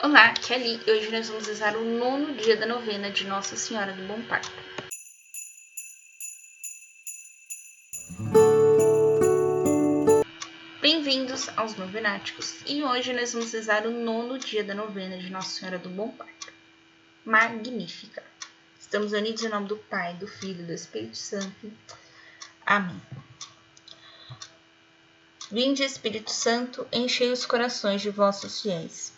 Olá, aqui é hoje nós vamos rezar o nono dia da novena de Nossa Senhora do Bom Parto. Bem-vindos aos Novenáticos e hoje nós vamos rezar o nono dia da novena de Nossa Senhora do Bom Parto. Magnífica! Estamos unidos em nome do Pai, do Filho e do Espírito Santo. Amém. Vinde, Espírito Santo, enchei os corações de vossos fiéis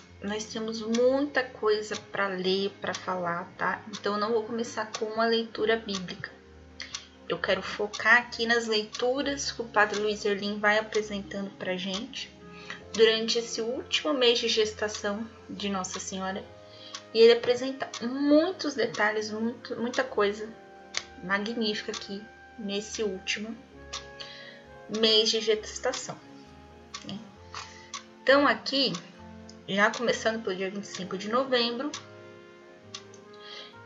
nós temos muita coisa para ler, para falar, tá? Então eu não vou começar com uma leitura bíblica. Eu quero focar aqui nas leituras que o Padre Luiz Erlim vai apresentando para gente durante esse último mês de gestação de Nossa Senhora. E ele apresenta muitos detalhes, muito, muita coisa magnífica aqui nesse último mês de gestação. Né? Então aqui já começando pelo dia 25 de novembro,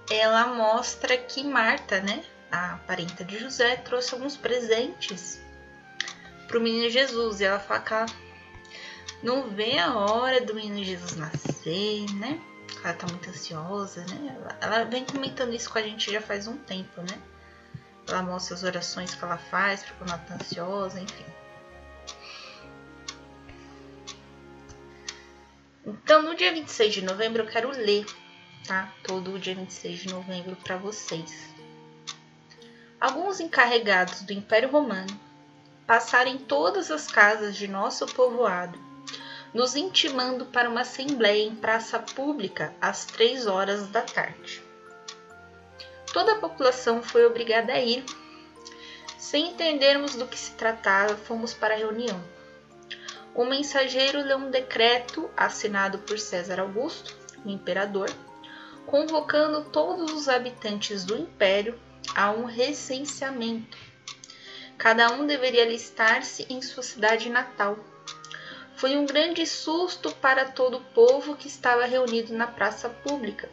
ela mostra que Marta, né, a parenta de José, trouxe alguns presentes para o menino Jesus. E ela fala que ela não vê a hora do menino Jesus nascer, né? Ela tá muito ansiosa, né? Ela, ela vem comentando isso com a gente já faz um tempo, né? Ela mostra as orações que ela faz para quando ela tá ansiosa, enfim. Então, no dia 26 de novembro, eu quero ler, tá? Todo o dia 26 de novembro para vocês. Alguns encarregados do Império Romano passaram em todas as casas de nosso povoado, nos intimando para uma assembleia em praça pública às três horas da tarde. Toda a população foi obrigada a ir. Sem entendermos do que se tratava, fomos para a reunião o mensageiro leu um decreto assinado por César Augusto, o imperador, convocando todos os habitantes do império a um recenseamento. Cada um deveria alistar-se em sua cidade natal. Foi um grande susto para todo o povo que estava reunido na praça pública.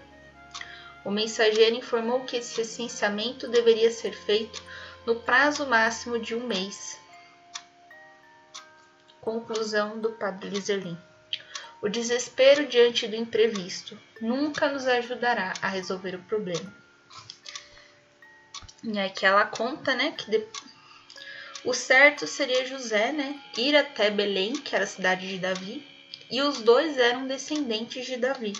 O mensageiro informou que esse recenseamento deveria ser feito no prazo máximo de um mês. Conclusão do Padre Liserlin. O desespero diante do imprevisto nunca nos ajudará a resolver o problema. E aqui ela conta, né, que de... o certo seria José, né, ir até Belém, que era a cidade de Davi, e os dois eram descendentes de Davi.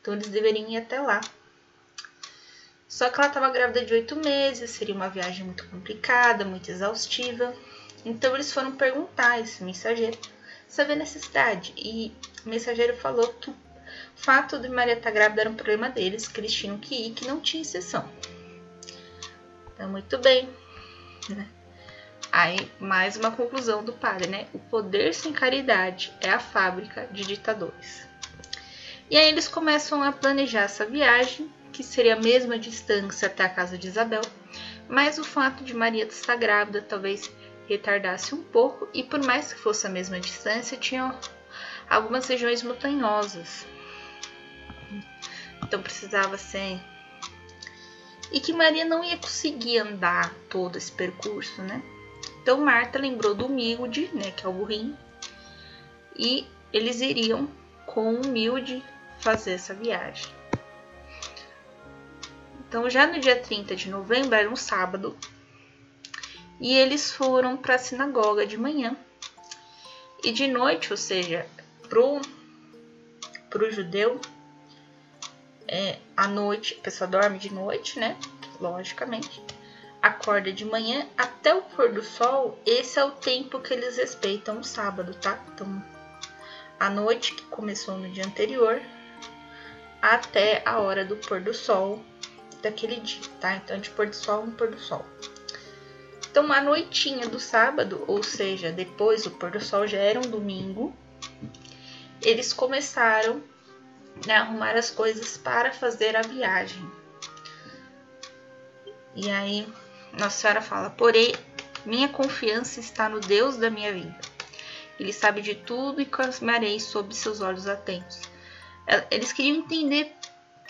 Então eles deveriam ir até lá. Só que ela estava grávida de oito meses, seria uma viagem muito complicada, muito exaustiva. Então eles foram perguntar a esse mensageiro se havia necessidade. E o mensageiro falou que o fato de Maria estar grávida era um problema deles, que eles tinham que ir, que não tinha exceção. Então, muito bem. Né? Aí, mais uma conclusão do padre, né? O poder sem caridade é a fábrica de ditadores. E aí eles começam a planejar essa viagem, que seria a mesma distância até a casa de Isabel, mas o fato de Maria estar grávida talvez retardasse um pouco e por mais que fosse a mesma distância, tinham algumas regiões montanhosas. Então precisava ser e que Maria não ia conseguir andar todo esse percurso, né? Então Marta lembrou do humilde, né, que é o burrinho, e eles iriam com o humilde fazer essa viagem. Então já no dia 30 de novembro, era um sábado, e eles foram para a sinagoga de manhã. E de noite, ou seja, pro, pro judeu, é, à noite, a pessoa dorme de noite, né? Logicamente. Acorda de manhã até o pôr do sol. Esse é o tempo que eles respeitam o sábado, tá? Então, a noite que começou no dia anterior até a hora do pôr do sol daquele dia, tá? Então, de pôr do sol em pôr do sol. Então, a noitinha do sábado, ou seja, depois do pôr do sol, já era um domingo, eles começaram né, arrumar as coisas para fazer a viagem. E aí Nossa Senhora fala: Porém, minha confiança está no Deus da minha vida. Ele sabe de tudo e caminharei sob seus olhos atentos. Eles queriam entender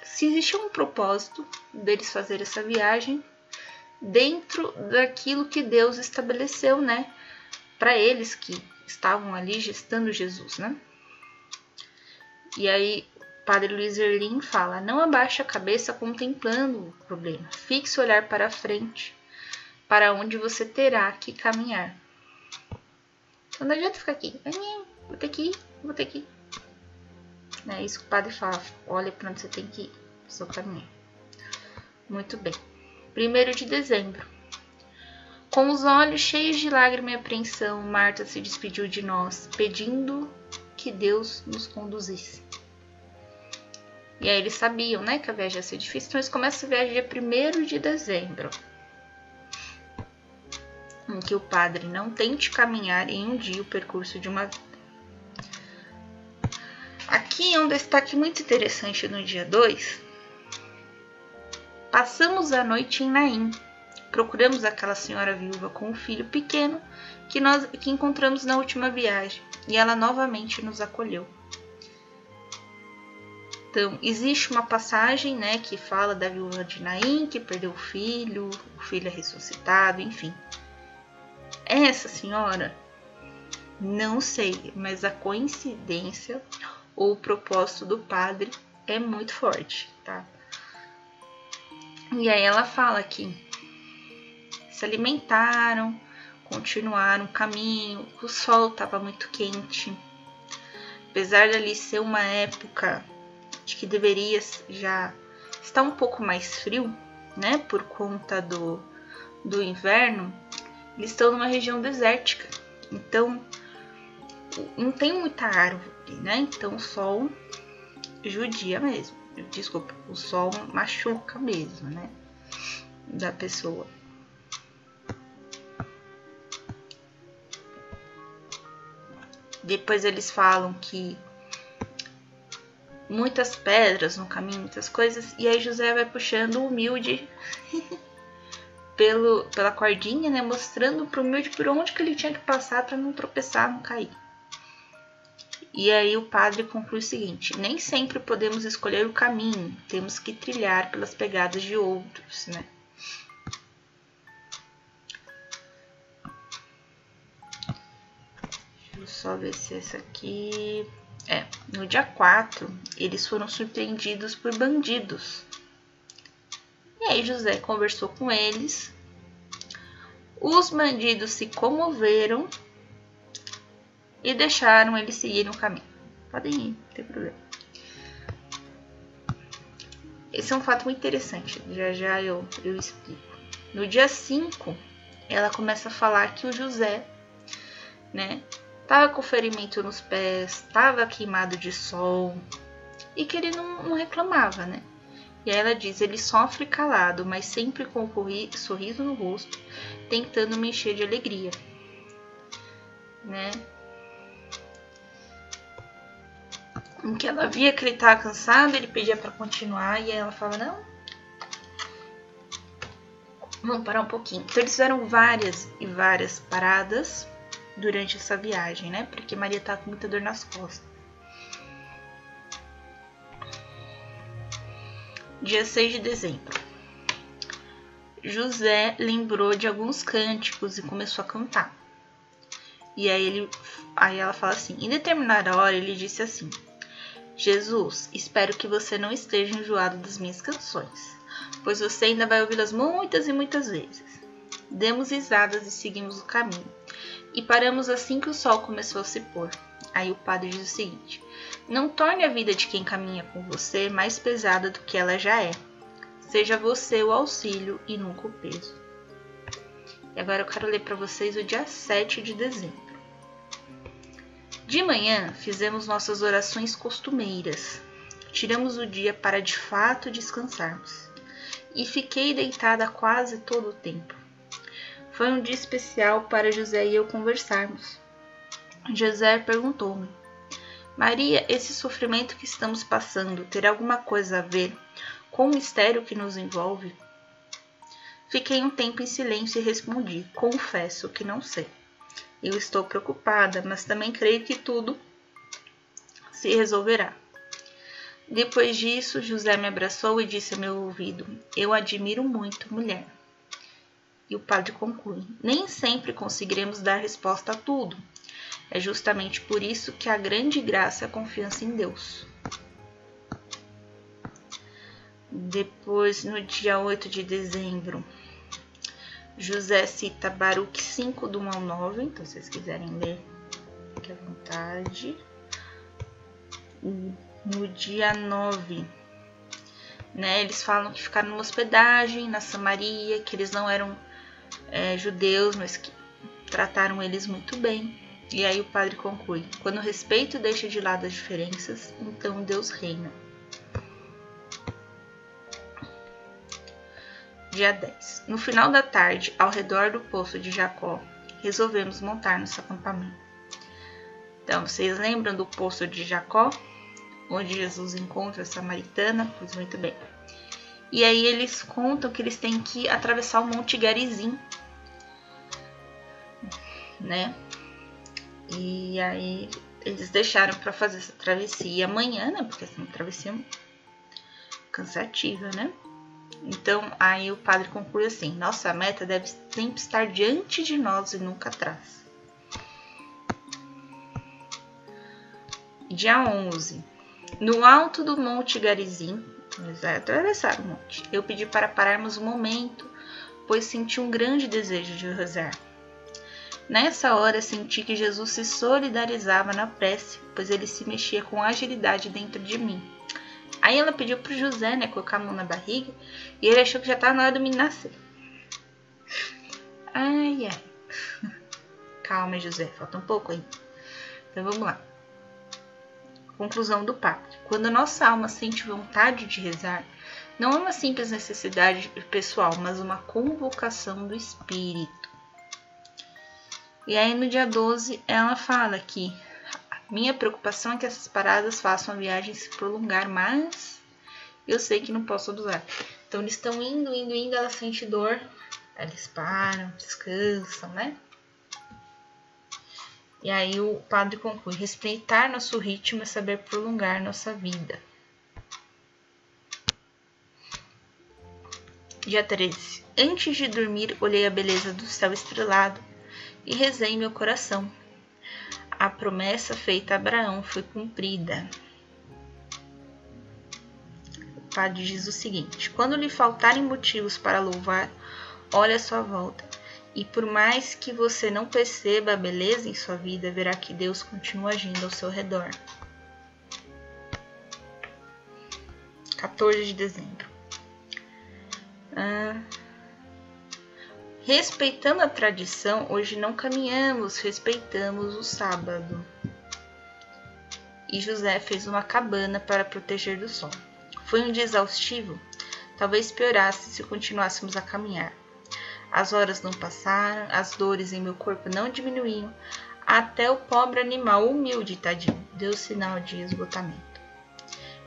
se existia um propósito deles fazer essa viagem dentro daquilo que Deus estabeleceu, né, para eles que estavam ali gestando Jesus, né? E aí, Padre Luiz Erlim fala: não abaixe a cabeça contemplando o problema, fixe o olhar para frente, para onde você terá que caminhar. Então não adianta ficar aqui, vou ter que ir, vou ter que ir. É isso que o padre fala: olha para onde você tem que ir, seu caminhar. Muito bem. 1 de dezembro. Com os olhos cheios de lágrima e apreensão, Marta se despediu de nós, pedindo que Deus nos conduzisse. E aí eles sabiam, né, que a viagem ia ser difícil, então eles começam a viagem dia 1 de dezembro. Em que o padre não tente caminhar em um dia o percurso de uma vida. Aqui é um destaque muito interessante no dia 2. Passamos a noite em Naim. Procuramos aquela senhora viúva com um filho pequeno que nós que encontramos na última viagem e ela novamente nos acolheu. Então, existe uma passagem, né, que fala da viúva de Naim, que perdeu o filho, o filho é ressuscitado, enfim. Essa senhora, não sei, mas a coincidência ou o propósito do padre é muito forte, tá? E aí ela fala que se alimentaram, continuaram o caminho, o sol estava muito quente. Apesar dali ser uma época de que deveria já estar um pouco mais frio, né, por conta do, do inverno, eles estão numa região desértica. Então, não tem muita árvore, né? Então, o sol judia mesmo. Desculpa, o sol machuca mesmo, né? Da pessoa. Depois eles falam que muitas pedras no caminho, muitas coisas, e aí José vai puxando o humilde pelo, pela cordinha, né, mostrando para o humilde por onde que ele tinha que passar para não tropeçar, não cair. E aí o padre conclui o seguinte: nem sempre podemos escolher o caminho, temos que trilhar pelas pegadas de outros, né? só ver se essa aqui. É, no dia 4, eles foram surpreendidos por bandidos. E aí José conversou com eles. Os bandidos se comoveram e deixaram eles seguirem o caminho. Podem ir, não tem problema. Esse é um fato muito interessante, já já eu, eu explico. No dia 5, ela começa a falar que o José, né, Tava com ferimento nos pés, tava queimado de sol e que ele não, não reclamava, né? E aí ela diz: ele sofre calado, mas sempre com sorriso no rosto, tentando me encher de alegria, né? Em que ela via que ele estava cansado, ele pedia para continuar e ela falava: não, vamos parar um pouquinho. Então eles fizeram várias e várias paradas durante essa viagem, né? Porque Maria tá com muita dor nas costas. Dia 6 de dezembro. José lembrou de alguns cânticos e começou a cantar. E aí, ele, aí ela fala assim: em determinada hora ele disse assim: Jesus, espero que você não esteja enjoado das minhas canções, pois você ainda vai ouvi-las muitas e muitas vezes. Demos risadas e seguimos o caminho. E paramos assim que o sol começou a se pôr. Aí o padre diz o seguinte: Não torne a vida de quem caminha com você mais pesada do que ela já é. Seja você o auxílio e nunca o peso. E agora eu quero ler para vocês o dia 7 de dezembro. De manhã fizemos nossas orações costumeiras. Tiramos o dia para de fato descansarmos. E fiquei deitada quase todo o tempo. Foi um dia especial para José e eu conversarmos. José perguntou-me: Maria, esse sofrimento que estamos passando terá alguma coisa a ver com o mistério que nos envolve? Fiquei um tempo em silêncio e respondi: Confesso que não sei. Eu estou preocupada, mas também creio que tudo se resolverá. Depois disso, José me abraçou e disse ao meu ouvido: Eu admiro muito, mulher. E o padre conclui: Nem sempre conseguiremos dar resposta a tudo. É justamente por isso que a grande graça é a confiança em Deus. Depois, no dia 8 de dezembro, José cita Baruch 5 do 1 ao 9, então se vocês quiserem ler, fique à vontade. No dia 9, né, eles falam que ficaram numa hospedagem na Samaria, que eles não eram é, judeus, mas que trataram eles muito bem. E aí o padre conclui: quando o respeito deixa de lado as diferenças, então Deus reina. Dia 10. No final da tarde, ao redor do poço de Jacó, resolvemos montar nosso acampamento. Então, vocês lembram do poço de Jacó, onde Jesus encontra a samaritana? Pois muito bem. E aí eles contam que eles têm que atravessar o Monte Garizim, né? E aí eles deixaram para fazer essa travessia amanhã, né? Porque essa é uma travessia cansativa, né? Então, aí o padre conclui assim: nossa meta deve sempre estar diante de nós e nunca atrás. Dia 11. No alto do Monte Garizim, eles atravessaram o monte. Eu pedi para pararmos um momento, pois senti um grande desejo de rezar. Nessa hora senti que Jesus se solidarizava na prece, pois ele se mexia com agilidade dentro de mim. Aí ela pediu pro José, né, colocar a mão na barriga, e ele achou que já tava na hora do menino nascer. Ai, ai. Calma, José, falta um pouco aí. Então vamos lá. Conclusão do padre. Quando nossa alma sente vontade de rezar, não é uma simples necessidade pessoal, mas uma convocação do espírito. E aí no dia 12 ela fala que minha preocupação é que essas paradas façam a viagem se prolongar, mas eu sei que não posso abusar. Então eles estão indo, indo, indo, ela sente dor, eles param, descansam, né? E aí o padre conclui: respeitar nosso ritmo é saber prolongar nossa vida. Dia 13. Antes de dormir, olhei a beleza do céu estrelado e rezei meu coração a promessa feita a Abraão foi cumprida. O padre diz o seguinte: quando lhe faltarem motivos para louvar, olhe à sua volta. E por mais que você não perceba a beleza em sua vida, verá que Deus continua agindo ao seu redor. 14 de dezembro. Ah, Respeitando a tradição, hoje não caminhamos, respeitamos o sábado. E José fez uma cabana para proteger do sol. Foi um dia exaustivo? Talvez piorasse se continuássemos a caminhar. As horas não passaram, as dores em meu corpo não diminuíam, até o pobre animal humilde, tadinho, deu sinal de esgotamento.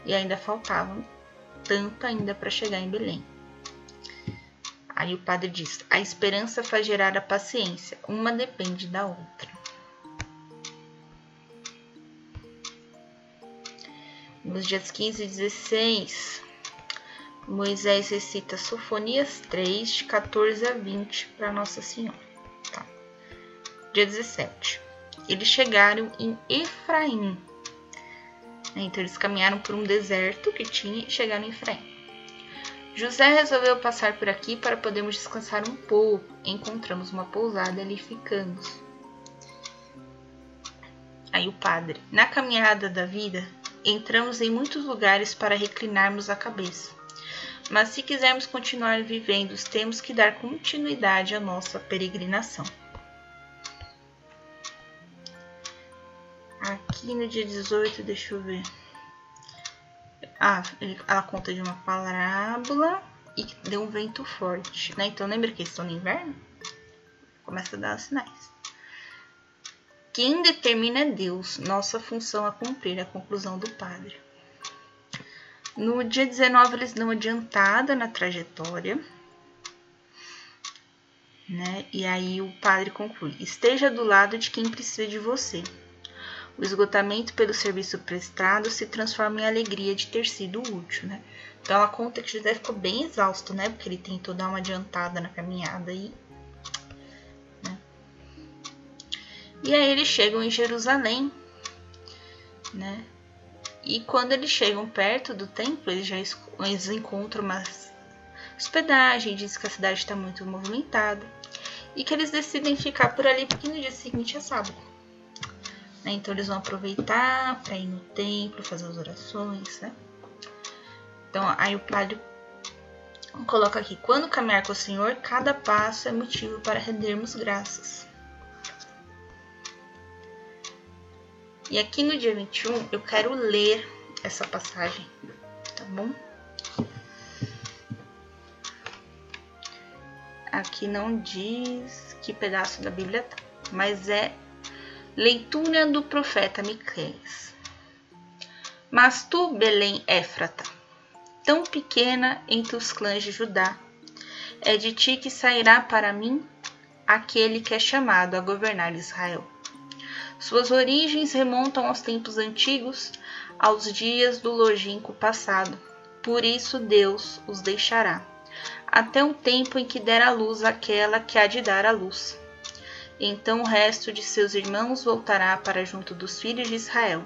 E ainda faltavam tanto ainda para chegar em Belém. Aí o padre diz: a esperança faz gerar a paciência, uma depende da outra. Nos dias 15 e 16, Moisés recita Sofonias 3, de 14 a 20 para Nossa Senhora. Tá? Dia 17. Eles chegaram em Efraim. Então eles caminharam por um deserto que tinha e chegaram em Efraim. José resolveu passar por aqui para podermos descansar um pouco. Encontramos uma pousada ali ficamos. Aí o padre. Na caminhada da vida, entramos em muitos lugares para reclinarmos a cabeça. Mas se quisermos continuar vivendo, temos que dar continuidade à nossa peregrinação. Aqui no dia 18, deixa eu ver. Ah, ela conta de uma parábola e deu um vento forte, né? Então lembra que estão no inverno? Começa a dar sinais. Quem determina é Deus, nossa função a cumprir, a conclusão do padre. No dia 19, eles dão adiantada na trajetória. Né? E aí o padre conclui: esteja do lado de quem precisa de você. O esgotamento pelo serviço prestado se transforma em alegria de ter sido útil, né? Então ela conta que José ficou bem exausto, né? Porque ele tentou dar uma adiantada na caminhada e. Né? E aí eles chegam em Jerusalém, né? E quando eles chegam perto do templo, eles já eles encontram uma hospedagem, diz que a cidade está muito movimentada e que eles decidem ficar por ali porque no dia seguinte é sábado. Né? Então eles vão aproveitar para ir no templo, fazer as orações, né? Então aí o padre coloca aqui: quando caminhar com o Senhor, cada passo é motivo para rendermos graças. E aqui no dia 21 eu quero ler essa passagem, tá bom? Aqui não diz que pedaço da Bíblia tá, mas é leitura do profeta Miqueias. Mas tu, Belém Éfrata, tão pequena entre os clãs de Judá, é de ti que sairá para mim aquele que é chamado a governar Israel. Suas origens remontam aos tempos antigos, aos dias do longínquo passado. Por isso Deus os deixará, até o tempo em que der a luz aquela que há de dar a luz. Então o resto de seus irmãos voltará para junto dos filhos de Israel.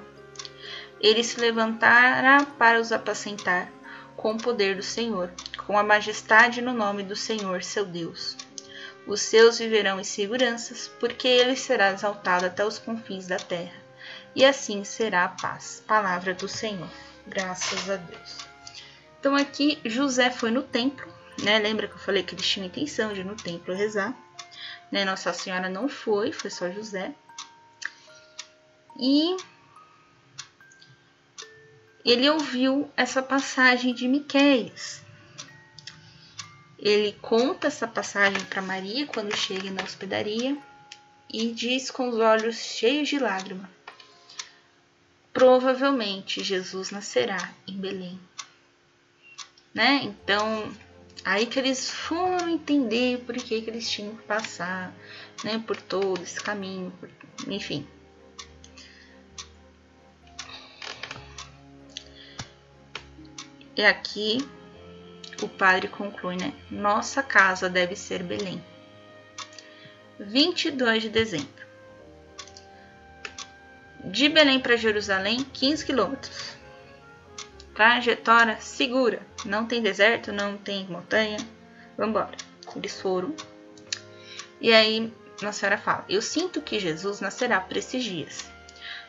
Ele se levantará para os apacentar com o poder do Senhor, com a majestade no nome do Senhor, seu Deus. Os seus viverão em seguranças, porque ele será exaltado até os confins da terra. E assim será a paz. Palavra do Senhor. Graças a Deus. Então aqui José foi no templo, né? Lembra que eu falei que eles tinham intenção de ir no templo rezar? Né? Nossa Senhora não foi, foi só José. E ele ouviu essa passagem de Miqueias, ele conta essa passagem para Maria quando chega na hospedaria e diz com os olhos cheios de lágrima: Provavelmente Jesus nascerá em Belém. Né? Então, aí que eles foram entender por que, que eles tinham que passar, né, por todo esse caminho, por, enfim. E aqui o padre conclui, né? Nossa casa deve ser Belém. 22 de dezembro. De Belém para Jerusalém, 15 quilômetros. Trajetória segura. Não tem deserto, não tem montanha. Vambora. Eles foram. E aí, Nossa Senhora fala: Eu sinto que Jesus nascerá por esses dias.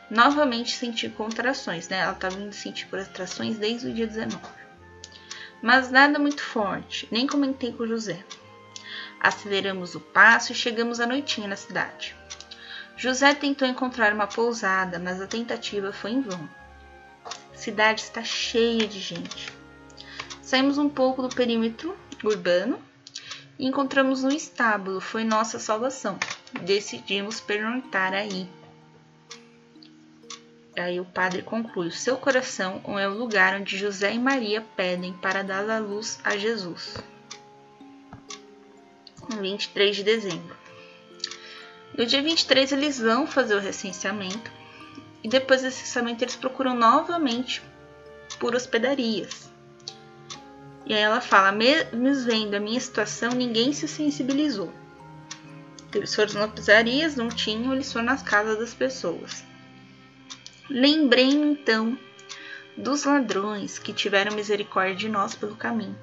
Novamente senti contrações, né? Ela estava indo sentir contrações desde o dia 19 mas nada muito forte, nem comentei com José. Aceleramos o passo e chegamos à noitinha na cidade. José tentou encontrar uma pousada, mas a tentativa foi em vão. Cidade está cheia de gente. Saímos um pouco do perímetro urbano e encontramos um estábulo. Foi nossa salvação. Decidimos pernoitar aí. Aí o padre conclui: seu coração é o lugar onde José e Maria pedem para dar a luz a Jesus. 23 de dezembro. No dia 23 eles vão fazer o recenseamento e depois do recenseamento eles procuram novamente por hospedarias. E aí ela fala: mesmo vendo a minha situação, ninguém se sensibilizou. Eles foram nas hospedarias, não tinham, eles foram nas casas das pessoas. Lembrei-me então dos ladrões que tiveram misericórdia de nós pelo caminho.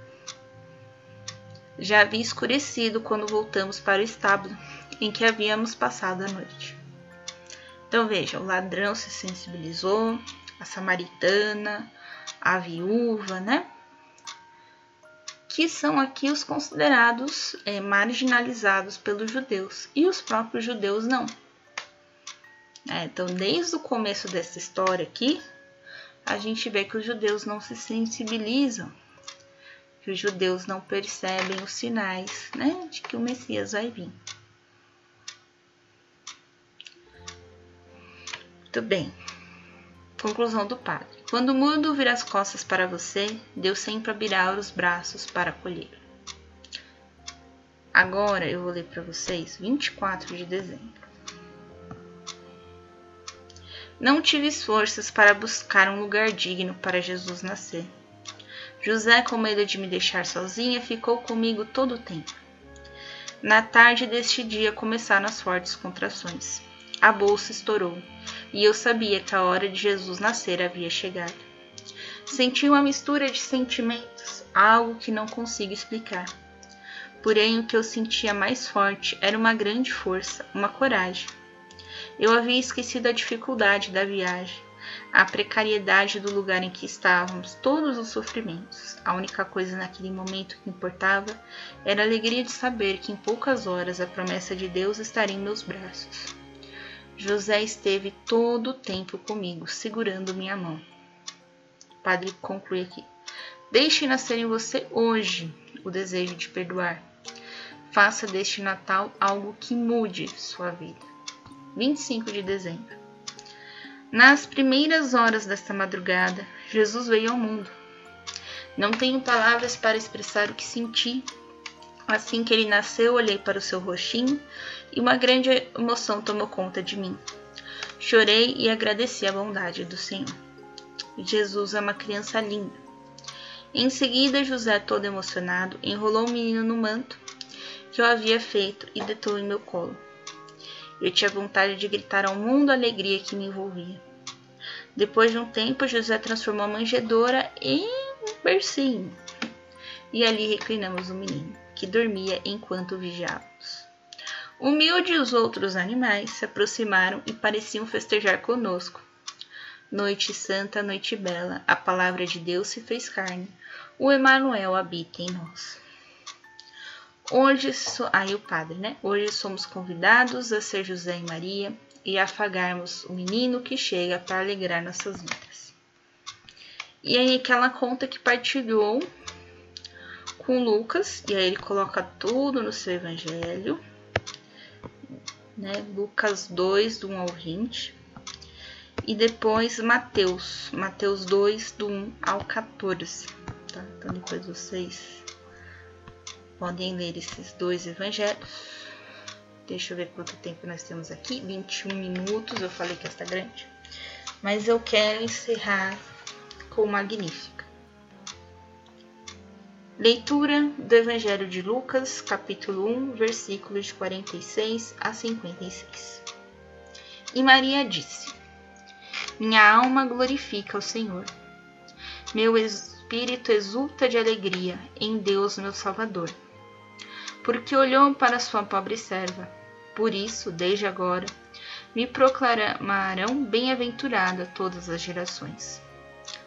Já havia escurecido quando voltamos para o estábulo em que havíamos passado a noite. Então veja, o ladrão se sensibilizou, a samaritana, a viúva, né? Que são aqui os considerados é, marginalizados pelos judeus e os próprios judeus não. É, então, desde o começo dessa história aqui, a gente vê que os judeus não se sensibilizam, que os judeus não percebem os sinais né, de que o Messias vai vir. Muito bem. Conclusão do padre. Quando o mundo vira as costas para você, Deus sempre abrirá os braços para acolher. Agora eu vou ler para vocês 24 de dezembro. Não tive forças para buscar um lugar digno para Jesus nascer. José, com medo de me deixar sozinha, ficou comigo todo o tempo. Na tarde deste dia começaram as fortes contrações. A bolsa estourou e eu sabia que a hora de Jesus nascer havia chegado. Senti uma mistura de sentimentos, algo que não consigo explicar. Porém, o que eu sentia mais forte era uma grande força, uma coragem. Eu havia esquecido a dificuldade da viagem, a precariedade do lugar em que estávamos, todos os sofrimentos. A única coisa naquele momento que importava era a alegria de saber que em poucas horas a promessa de Deus estaria em meus braços. José esteve todo o tempo comigo, segurando minha mão. O padre conclui aqui. Deixe nascer em você hoje o desejo de perdoar. Faça deste Natal algo que mude sua vida. 25 de dezembro. Nas primeiras horas desta madrugada, Jesus veio ao mundo. Não tenho palavras para expressar o que senti. Assim que ele nasceu, olhei para o seu rostinho e uma grande emoção tomou conta de mim. Chorei e agradeci a bondade do Senhor. Jesus é uma criança linda. Em seguida, José, todo emocionado, enrolou o menino no manto que eu havia feito e deitou em meu colo. Eu tinha vontade de gritar ao mundo a alegria que me envolvia. Depois de um tempo, José transformou a manjedoura em bercinho. E ali reclinamos o menino, que dormia enquanto vigiávamos. Humilde e os outros animais se aproximaram e pareciam festejar conosco. Noite santa, noite bela, a palavra de Deus se fez carne. O Emanuel habita em nós. Hoje, so... aí o padre, né? Hoje somos convidados a ser José e Maria e afagarmos o menino que chega para alegrar nossas vidas. E aí que ela conta que partilhou com Lucas, e aí ele coloca tudo no seu evangelho, né? Lucas 2, do 1 ao 20. E depois Mateus, Mateus 2, do 1 ao 14. Tá? Então depois vocês podem ler esses dois evangelhos. Deixa eu ver quanto tempo nós temos aqui. 21 minutos, eu falei que esta é grande. Mas eu quero encerrar com Magnífica. Leitura do Evangelho de Lucas, capítulo 1, versículos de 46 a 56. E Maria disse: Minha alma glorifica o Senhor. Meu espírito exulta de alegria em Deus, meu Salvador porque olhou para sua pobre serva. Por isso, desde agora, me proclamarão bem-aventurada todas as gerações.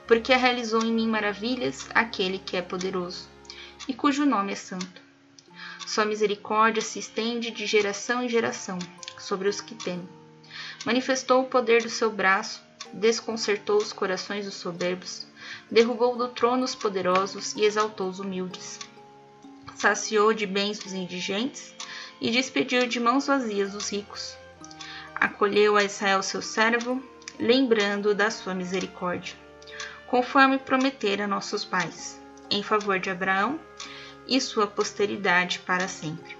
Porque realizou em mim maravilhas aquele que é poderoso, e cujo nome é santo. Sua misericórdia se estende de geração em geração sobre os que temem. Manifestou o poder do seu braço, desconcertou os corações dos soberbos, derrubou do trono os poderosos e exaltou os humildes saciou de bens os indigentes e despediu de mãos vazias os ricos. Acolheu a Israel seu servo, lembrando da sua misericórdia, conforme prometera a nossos pais, em favor de Abraão e sua posteridade para sempre.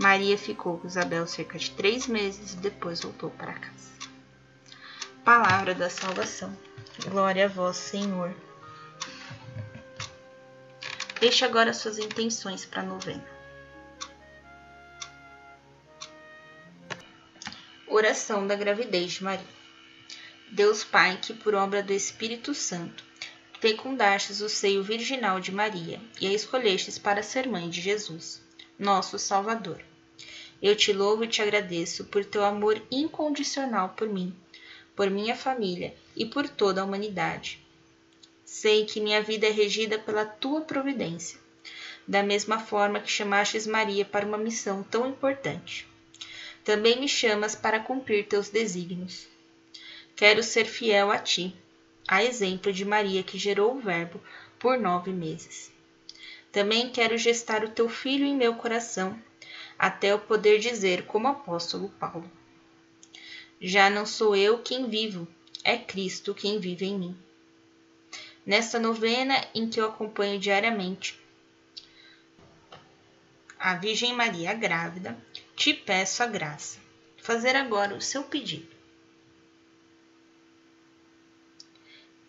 Maria ficou com Isabel cerca de três meses e depois voltou para casa. Palavra da salvação. Glória a vós, Senhor. Deixe agora suas intenções para a novena. Oração da gravidez de Maria. Deus Pai, que por obra do Espírito Santo fecundastes o seio virginal de Maria e a escolhestes para ser mãe de Jesus, nosso Salvador. Eu te louvo e te agradeço por teu amor incondicional por mim, por minha família e por toda a humanidade Sei que minha vida é regida pela tua providência, da mesma forma que chamastes Maria para uma missão tão importante. Também me chamas para cumprir teus desígnios. Quero ser fiel a ti, a exemplo de Maria que gerou o Verbo por nove meses. Também quero gestar o teu filho em meu coração, até eu poder dizer como apóstolo Paulo. Já não sou eu quem vivo, é Cristo quem vive em mim. Nesta novena em que eu acompanho diariamente a Virgem Maria grávida, te peço a graça. Fazer agora o seu pedido.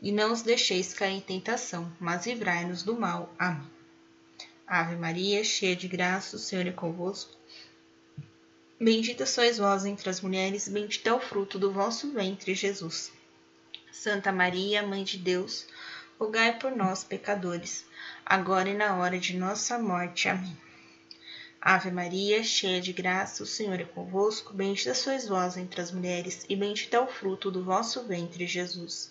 E não os deixeis cair em tentação, mas livrai-nos do mal. Amém. Ave Maria, cheia de graça, o Senhor é convosco. Bendita sois vós entre as mulheres, bendito é o fruto do vosso ventre, Jesus. Santa Maria, Mãe de Deus, rogai por nós, pecadores, agora e na hora de nossa morte. Amém. Ave Maria, cheia de graça, o Senhor é convosco, bendita sois vós entre as mulheres, e bendito é o fruto do vosso ventre, Jesus.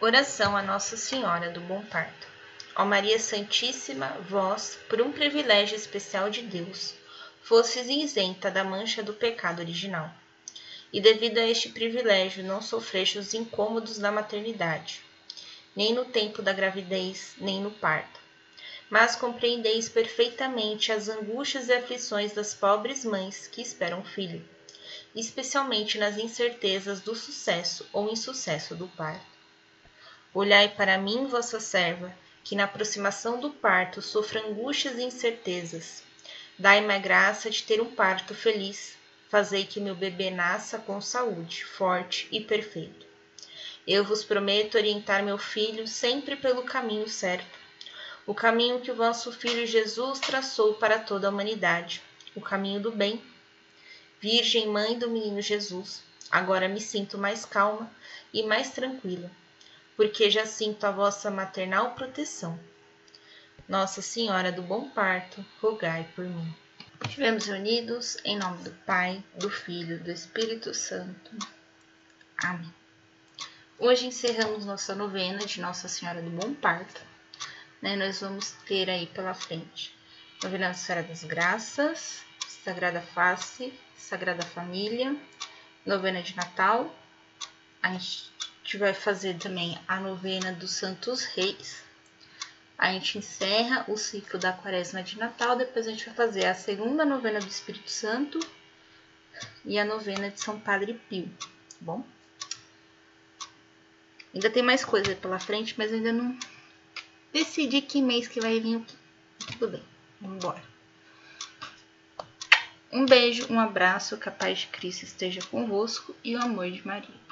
Oração a Nossa Senhora do Bom Parto. Ó Maria Santíssima, vós, por um privilégio especial de Deus, fostes isenta da mancha do pecado original. E devido a este privilégio não sofreste os incômodos da maternidade, nem no tempo da gravidez, nem no parto. Mas compreendeis perfeitamente as angústias e aflições das pobres mães que esperam filho, especialmente nas incertezas do sucesso ou insucesso do parto. Olhai para mim, vossa serva, que na aproximação do parto sofra angústias e incertezas. Dai-me a graça de ter um parto feliz. Fazei que meu bebê nasça com saúde, forte e perfeito. Eu vos prometo orientar meu filho sempre pelo caminho certo, o caminho que o vosso filho Jesus traçou para toda a humanidade, o caminho do bem. Virgem Mãe do Menino Jesus, agora me sinto mais calma e mais tranquila porque já sinto a vossa maternal proteção. Nossa Senhora do Bom Parto, rogai por mim. Estivemos reunidos em nome do Pai, do Filho e do Espírito Santo. Amém. Hoje encerramos nossa novena de Nossa Senhora do Bom Parto. Né? Nós vamos ter aí pela frente Novena Nossa Senhora das Graças, Sagrada Face, Sagrada Família, Novena de Natal. A gente vai fazer também a novena dos Santos Reis. A gente encerra o ciclo da Quaresma de Natal, depois a gente vai fazer a segunda novena do Espírito Santo e a novena de São Padre Pio, tá bom? Ainda tem mais coisa pela frente, mas ainda não decidi que mês que vai vir o que. Tudo bem, vamos embora. Um beijo, um abraço, que a paz de Cristo esteja convosco e o amor de Maria.